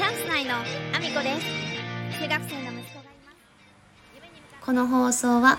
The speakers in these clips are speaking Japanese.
チャンス内のアミコです。中学生の息子がいます。この放送は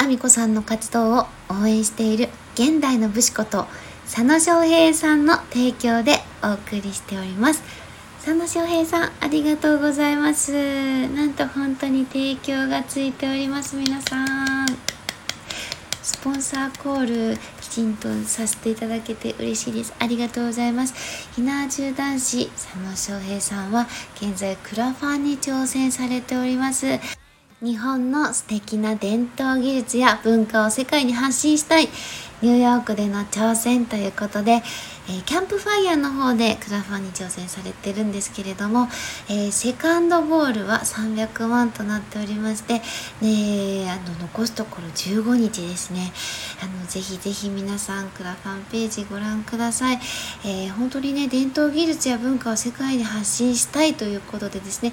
アミコさんの活動を応援している現代の武士こと佐野翔平さんの提供でお送りしております。佐野翔平さんありがとうございます。なんと本当に提供がついております皆さん。スポンサーコール浸透させていただけて嬉しいです。ありがとうございます。ひな重男子佐野翔平さんは現在クラファンに挑戦されております。日本の素敵な伝統技術や文化を世界に発信したい。ニューヨークでの挑戦ということで、えー、キャンプファイヤーの方でクラファンに挑戦されてるんですけれども、えー、セカンドゴールは300万となっておりまして、ね、あの残すところ15日ですね。あのぜひぜひ皆さんクラファンページご覧ください、えー、本当にね伝統技術や文化を世界に発信したいということでですね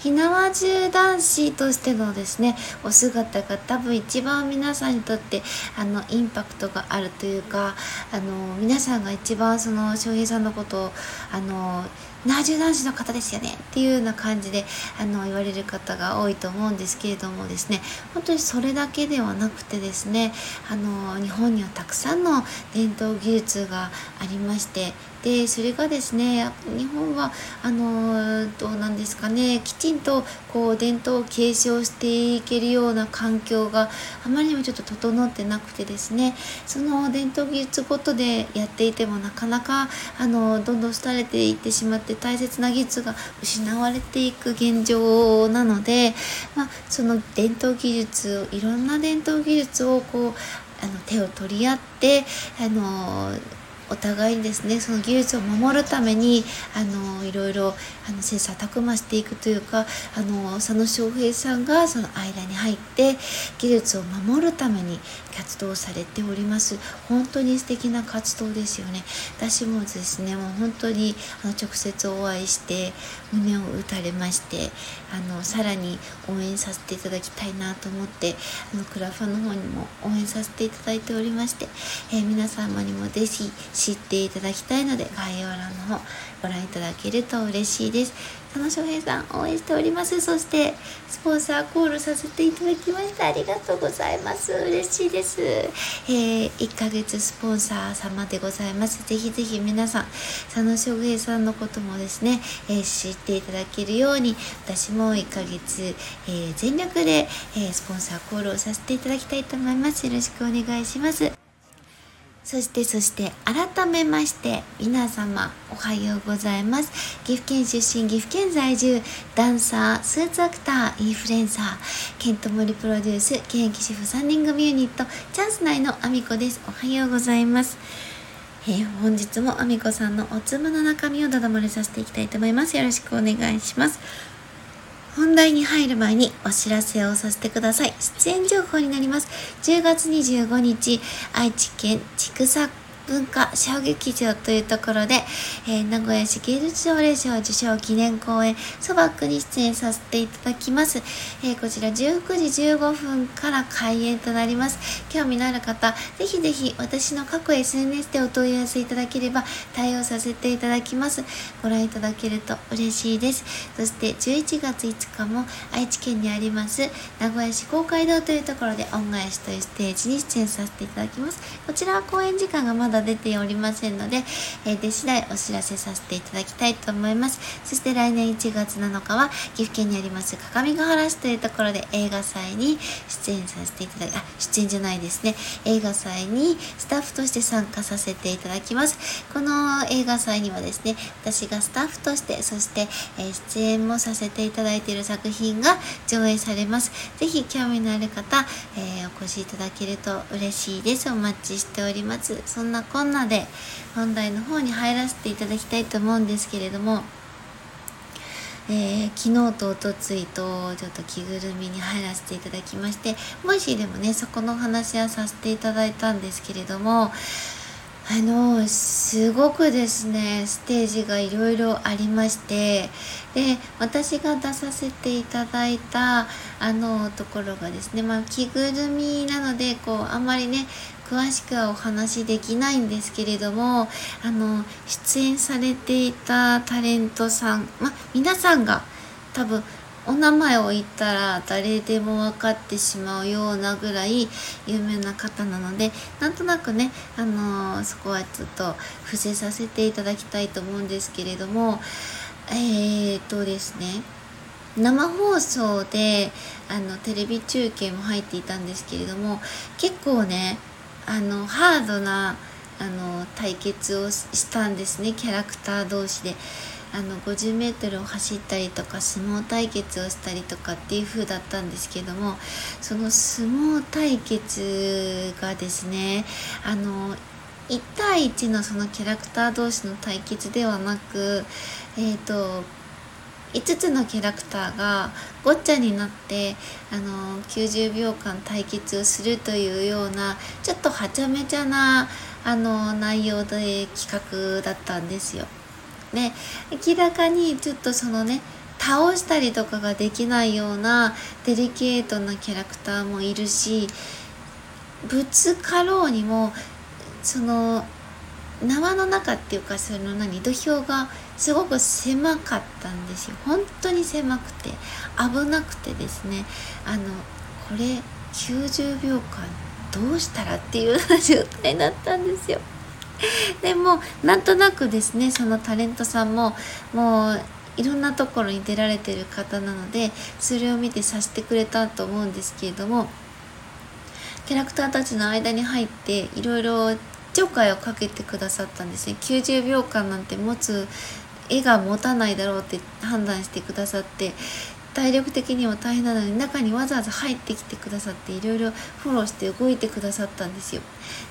火縄銃男子としてのですねお姿が多分一番皆さんにとってあのインパクトがあるというかあの皆さんが一番その翔平さんのことをあのナージュ男子の方ですよねっていうような感じであの言われる方が多いと思うんですけれどもですね本当にそれだけではなくてですねあの日本にはたくさんの伝統技術がありましてでそれがですね日本はあのどうなんですかねきちんとこう伝統を継承していけるような環境があまりにもちょっと整ってなくてですねその伝統技術ごとでやっていてもなかなかあのどんどん廃れていってしまって大切な技術が失われていく現状なので、まあ、その伝統技術いろんな伝統技術をこうあの手を取り合ってあのお互いにですね。その技術を守るためにあのいろいろあの切磋琢磨していくというかあの佐野翔平さんがその間に入って技術を守るために活動されております。本当に素敵な活動ですよね。私もですねもう本当にあの直接お会いして胸を打たれましてあのさらに応援させていただきたいなと思ってあのクラファの方にも応援させていただいておりまして、えー、皆様にもぜひ知っていただきたいので概要欄の方ご覧いただけると嬉しいです。佐野翔平さん応援しております。そしてスポンサーコールさせていただきました。ありがとうございます。嬉しいです、えー、1ヶ月スポンサー様でございます。ぜひぜひ皆さん佐野翔平さんのこともですね、えー、知っていただけるように私も1ヶ月、えー、全力で、えスポンサーコールをさせていただきたいと思います。よろしくお願いします。そしてそして改めまして皆様おはようございます。岐阜県出身岐阜県在住ダンサースーツアクターインフルエンサーケントモリプロデュース現役主婦3人組ユニットチャンス内のあみこです。おはようございます。えー、本日もあみこさんのおつむの中身をだだ漏れさせていきたいと思います。よろしくお願いします。本題に入る前にお知らせをさせてください。出演情報になります。10月25日、愛知県千種文化小劇場というところで、えー、名古屋市芸術奨励賞受賞記念公演そばッに出演させていただきます、えー、こちら19時15分から開演となります。興味のある方ぜひぜひ私の各 SNS でお問い合わせいただければ対応させていただきます。ご覧いただけると嬉しいです。そして11月5日も愛知県にあります名古屋市公会堂というところで恩返しというステージに出演させていただきます。こちらは公演時間がまだだ出ておりませんので、えー、出次第お知らせさせていただきたいと思います。そして来年1月7日は岐阜県にあります各務原市というところで映画祭に出演させていただき、あ、出演じゃないですね。映画祭にスタッフとして参加させていただきます。この映画祭にはですね、私がスタッフとして、そして、え、出演もさせていただいている作品が上映されます。ぜひ興味のある方、えー、お越しいただけると嬉しいです。お待ちしております。そんなこんなで本題の方に入らせていただきたいと思うんですけれども、えー、昨日とおとついとちょっと着ぐるみに入らせていただきましてもしでもねそこのお話はさせていただいたんですけれどもあのすごくですねステージがいろいろありましてで私が出させていただいたあのところがですねまあ着ぐるみなのでこうあんまりね詳しくはお話しできないんですけれどもあの出演されていたタレントさんまあ皆さんが多分お名前を言ったら誰でも分かってしまうようなぐらい有名な方なのでなんとなくね、あのー、そこはちょっと伏せさせていただきたいと思うんですけれどもえー、っとですね生放送であのテレビ中継も入っていたんですけれども結構ねあのハードなあの対決をしたんですねキャラクター同士で。あの 50m を走ったりとか相撲対決をしたりとかっていう風だったんですけどもその相撲対決がですねあの1対1のそのキャラクター同士の対決ではなくえっ、ー、と5つのキャラクターがごっちゃになってあの90秒間対決をするというようなちょっとはちゃめちゃなあの内容で企画だったんですよ。ね明らかにちょっとそのね倒したりとかができないようなデリケートなキャラクターもいるしぶつかろうにもその縄の中っていうかその何土俵がすごく狭かったんですよ。本当に狭くて危なくてですね。あのこれ90秒間どうしたらっていうような状態だったんですよ。でもなんとなくですねそのタレントさんももういろんなところに出られてる方なのでそれを見てさせてくれたと思うんですけれどもキャラクターたちの間に入っていろいろ聴会をかけてくださったんですね90秒間なんて持つ絵が持たないだろうって判断してくださって体力的にも大変なのに中にわざわざ入ってきてくださっていろいろフォローして動いてくださったんですよ。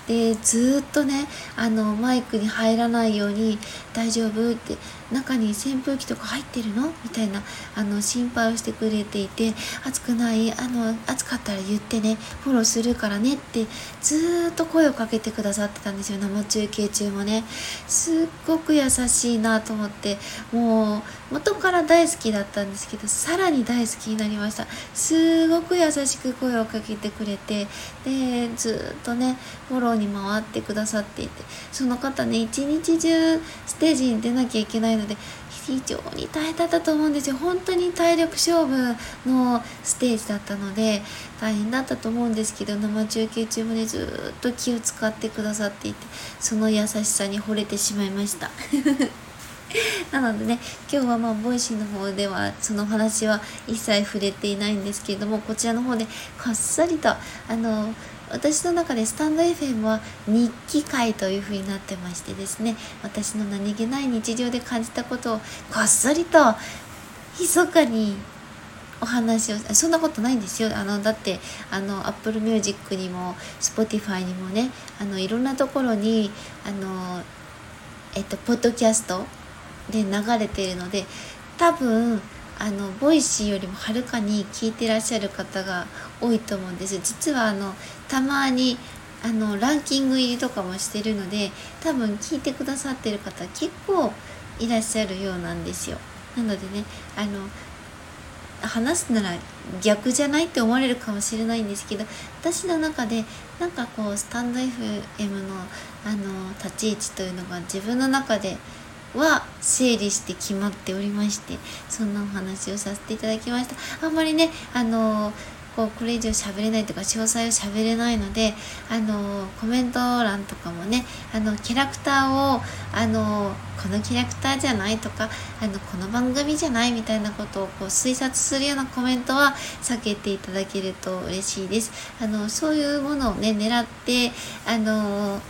でずっとねあのマイクに入らないように「大丈夫?」って「中に扇風機とか入ってるの?」みたいなあの心配をしてくれていて「暑くない？あの暑かったら言ってねフォローするからね」ってずっと声をかけてくださってたんですよ生中継中もねすっごく優しいなと思ってもう元から大好きだったんですけどさらに大好きになりましたすごく優しく声をかけてくれてでずっとねフォローに回ってくださっていてその方ね一日中ステージに出なきゃいけないので非常に大変だったと思うんですよ。本当に体力勝負のステージだったので大変だったと思うんですけど生中継中もねずっと気を使ってくださっていてその優しさに惚れてしまいました。なのでね今日はまあボイシーの方ではその話は一切触れていないんですけれどもこちらの方でこっそりとあの私の中でスタンド FM は日記回という風になってましてですね私の何気ない日常で感じたことをこっそりと密かにお話をそんなことないんですよ。あのだってあの Apple Music にも Spotify にもねあのいろんなところにあのえっとポッドキャストで流れているので多分あのボイシーよりもはるかに聞いてらっしゃる方が多いと思うんです。実はあのたまにあのランキング入りとかもしてるので多分聞いてくださってる方結構いらっしゃるようなんですよ。なのでねあの話すなら逆じゃないって思われるかもしれないんですけど私の中でなんかこうスタンド FM のあの立ち位置というのが自分の中では整理して決まっておりましてそんなお話をさせていただきました。あんまりねあのこうこれ以上喋れないとか詳細を喋れないのであのコメント欄とかもねあのキャラクターをあのこのキャラクターじゃないとかあのこの番組じゃないみたいなことをこう推察するようなコメントは避けていただけると嬉しいです。あのそういうものをね狙ってあの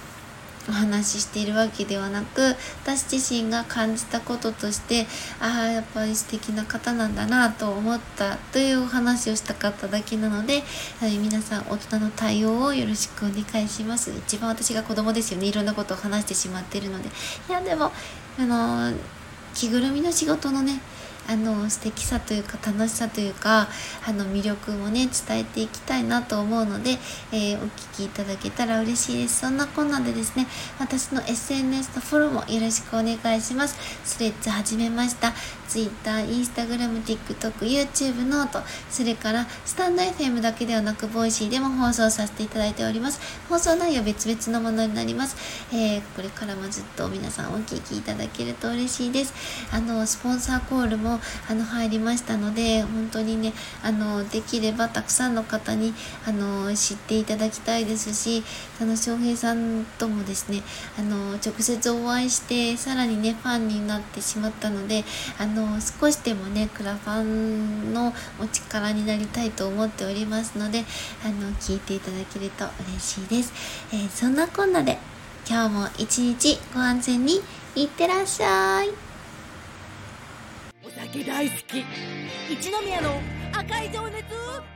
お話ししているわけではなく私自身が感じたこととしてああやっぱり素敵な方なんだなと思ったというお話をしたかっただけなので、はい、皆さん大人の対応をよろしくお願いします。一番私が子供ですよね。いろんなことを話してしまっているので。いやでもあの着ぐるみの仕事のねあの素敵さというか楽しさというかあの魅力もね伝えていきたいなと思うので、えー、お聞きいただけたら嬉しいです。そんなこんなでですね私の SNS のフォローもよろしくお願いします。スレッズ始めました。Twitter、Instagram、TikTok、YouTube ノートそれからスタンド FM だけではなくボイシーでも放送させていただいております。放送内容別々のものになります、えー、これからもずっと皆さんお聞きいただけると嬉しいです。あのスポンサーコールもあの入りましたので本当にねあのできればたくさんの方にあの知っていただきたいですし佐野翔平さんともですねあの直接お会いしてさらにねファンになってしまったのであの少しでもねクラファンのお力になりたいと思っておりますのであの聞いていただけると嬉しいです、えー、そんなこんなで今日も一日ご安全にいってらっしゃい。大好き。一宮の赤い情熱。